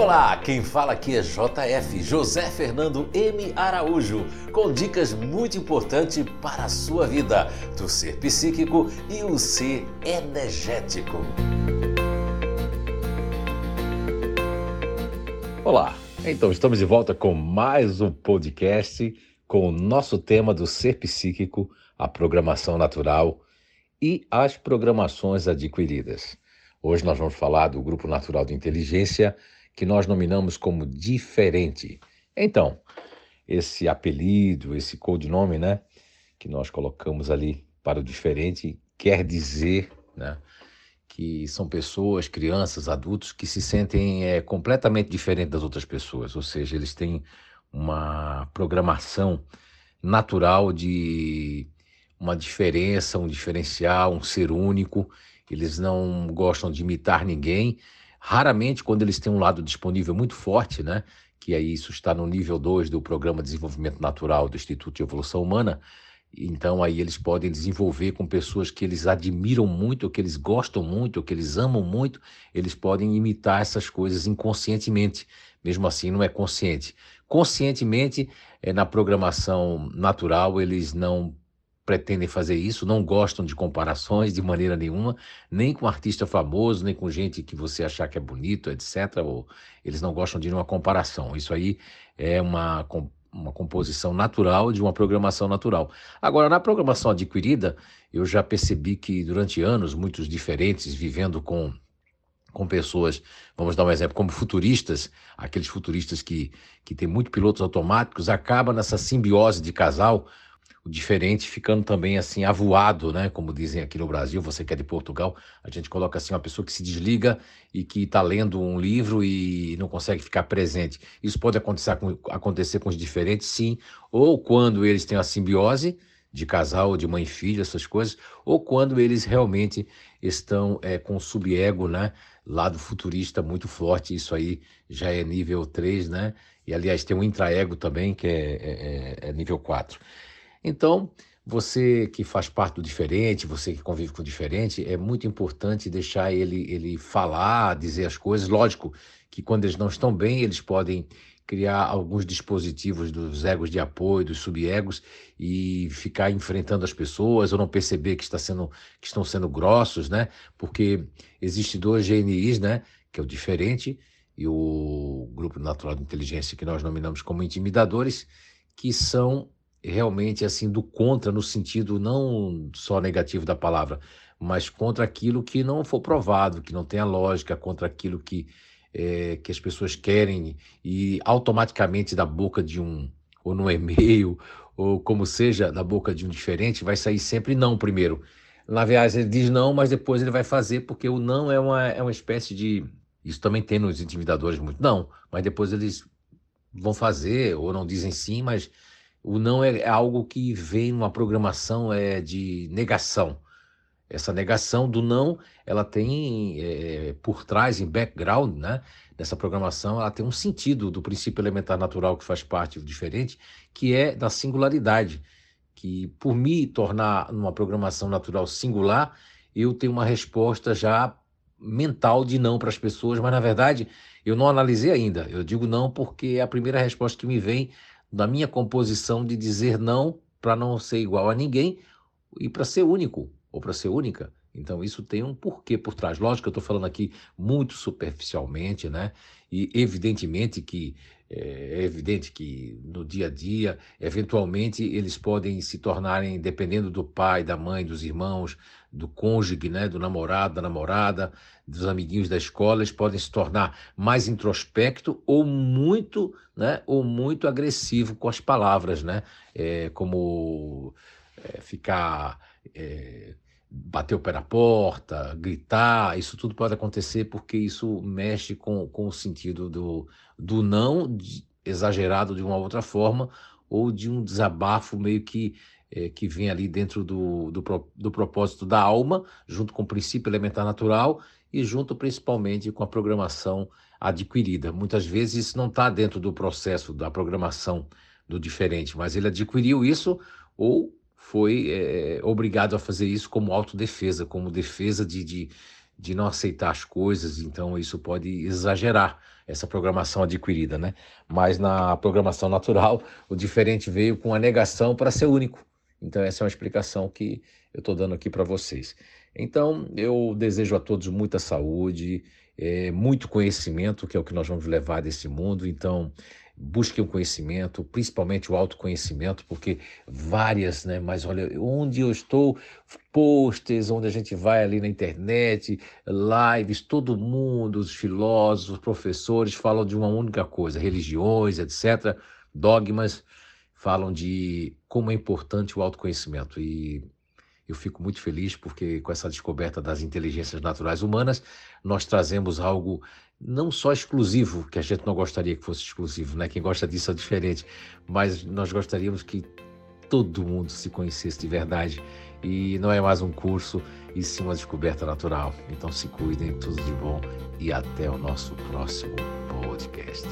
Olá, quem fala aqui é JF, José Fernando M. Araújo, com dicas muito importantes para a sua vida, do ser psíquico e o ser energético. Olá, então estamos de volta com mais um podcast com o nosso tema do ser psíquico, a programação natural e as programações adquiridas. Hoje nós vamos falar do grupo natural de inteligência que nós nominamos como diferente. Então, esse apelido, esse codinome, né, que nós colocamos ali para o diferente, quer dizer, né, que são pessoas, crianças, adultos que se sentem é, completamente diferentes das outras pessoas, ou seja, eles têm uma programação natural de uma diferença, um diferencial, um ser único. Eles não gostam de imitar ninguém. Raramente, quando eles têm um lado disponível muito forte, né? Que aí isso está no nível 2 do Programa de Desenvolvimento Natural do Instituto de Evolução Humana. Então aí eles podem desenvolver com pessoas que eles admiram muito, que eles gostam muito, que eles amam muito, eles podem imitar essas coisas inconscientemente. Mesmo assim, não é consciente. Conscientemente, é, na programação natural, eles não pretendem fazer isso, não gostam de comparações de maneira nenhuma, nem com artista famoso, nem com gente que você achar que é bonito, etc. Ou eles não gostam de uma comparação. Isso aí é uma, uma composição natural de uma programação natural. Agora, na programação adquirida, eu já percebi que durante anos, muitos diferentes, vivendo com com pessoas, vamos dar um exemplo, como futuristas, aqueles futuristas que, que têm muito pilotos automáticos, acaba nessa simbiose de casal, diferente ficando também assim avoado, né? Como dizem aqui no Brasil, você que é de Portugal, a gente coloca assim uma pessoa que se desliga e que está lendo um livro e não consegue ficar presente. Isso pode acontecer com, acontecer com os diferentes, sim, ou quando eles têm a simbiose de casal, de mãe e filho, essas coisas, ou quando eles realmente estão é, com sub-ego, né? Lado futurista muito forte, isso aí já é nível 3, né? E aliás, tem um intraego também, que é, é, é, é nível 4. Então, você que faz parte do diferente, você que convive com o diferente, é muito importante deixar ele, ele falar, dizer as coisas. Lógico que quando eles não estão bem, eles podem criar alguns dispositivos dos egos de apoio, dos subegos e ficar enfrentando as pessoas ou não perceber que, está sendo, que estão sendo grossos, né? Porque existe dois GNIs, né? Que é o diferente e o Grupo Natural de Inteligência que nós nominamos como intimidadores, que são realmente assim do contra no sentido não só negativo da palavra, mas contra aquilo que não for provado, que não tenha lógica, contra aquilo que é, que as pessoas querem e automaticamente da boca de um ou no e-mail ou como seja da boca de um diferente vai sair sempre não primeiro. Na viagem ele diz não, mas depois ele vai fazer porque o não é uma é uma espécie de isso também tem nos intimidadores muito não, mas depois eles vão fazer ou não dizem sim, mas o não é, é algo que vem numa programação é, de negação. Essa negação do não, ela tem é, por trás, em background, né, dessa programação, ela tem um sentido do princípio elementar natural que faz parte diferente, que é da singularidade. Que por me tornar numa programação natural singular, eu tenho uma resposta já mental de não para as pessoas, mas na verdade eu não analisei ainda. Eu digo não porque é a primeira resposta que me vem da minha composição de dizer não para não ser igual a ninguém e para ser único ou para ser única. Então, isso tem um porquê por trás. Lógico que eu estou falando aqui muito superficialmente, né? E evidentemente que é, é evidente que no dia a dia, eventualmente, eles podem se tornarem, dependendo do pai, da mãe, dos irmãos, do cônjuge, né? do namorado, da namorada, dos amiguinhos da escola, eles podem se tornar mais introspecto ou muito, né? ou muito agressivo com as palavras, né? É, como é, ficar. É, bater o pé na porta, gritar, isso tudo pode acontecer porque isso mexe com, com o sentido do, do não de, exagerado de uma outra forma ou de um desabafo meio que é, que vem ali dentro do, do, do propósito da alma, junto com o princípio elementar natural e junto principalmente com a programação adquirida. Muitas vezes isso não está dentro do processo da programação do diferente, mas ele adquiriu isso ou foi é, obrigado a fazer isso como autodefesa, como defesa de, de, de não aceitar as coisas, então isso pode exagerar essa programação adquirida, né? Mas na programação natural, o diferente veio com a negação para ser único. Então essa é uma explicação que eu estou dando aqui para vocês. Então eu desejo a todos muita saúde, é, muito conhecimento, que é o que nós vamos levar desse mundo. Então busquem o conhecimento, principalmente o autoconhecimento, porque várias, né? Mas olha, onde eu estou, posters, onde a gente vai ali na internet, lives, todo mundo, os filósofos, professores falam de uma única coisa, religiões, etc., dogmas, falam de como é importante o autoconhecimento. E eu fico muito feliz porque com essa descoberta das inteligências naturais humanas, nós trazemos algo não só exclusivo, que a gente não gostaria que fosse exclusivo, né? Quem gosta disso é diferente, mas nós gostaríamos que todo mundo se conhecesse de verdade e não é mais um curso e sim uma descoberta natural. Então se cuidem, tudo de bom e até o nosso próximo podcast.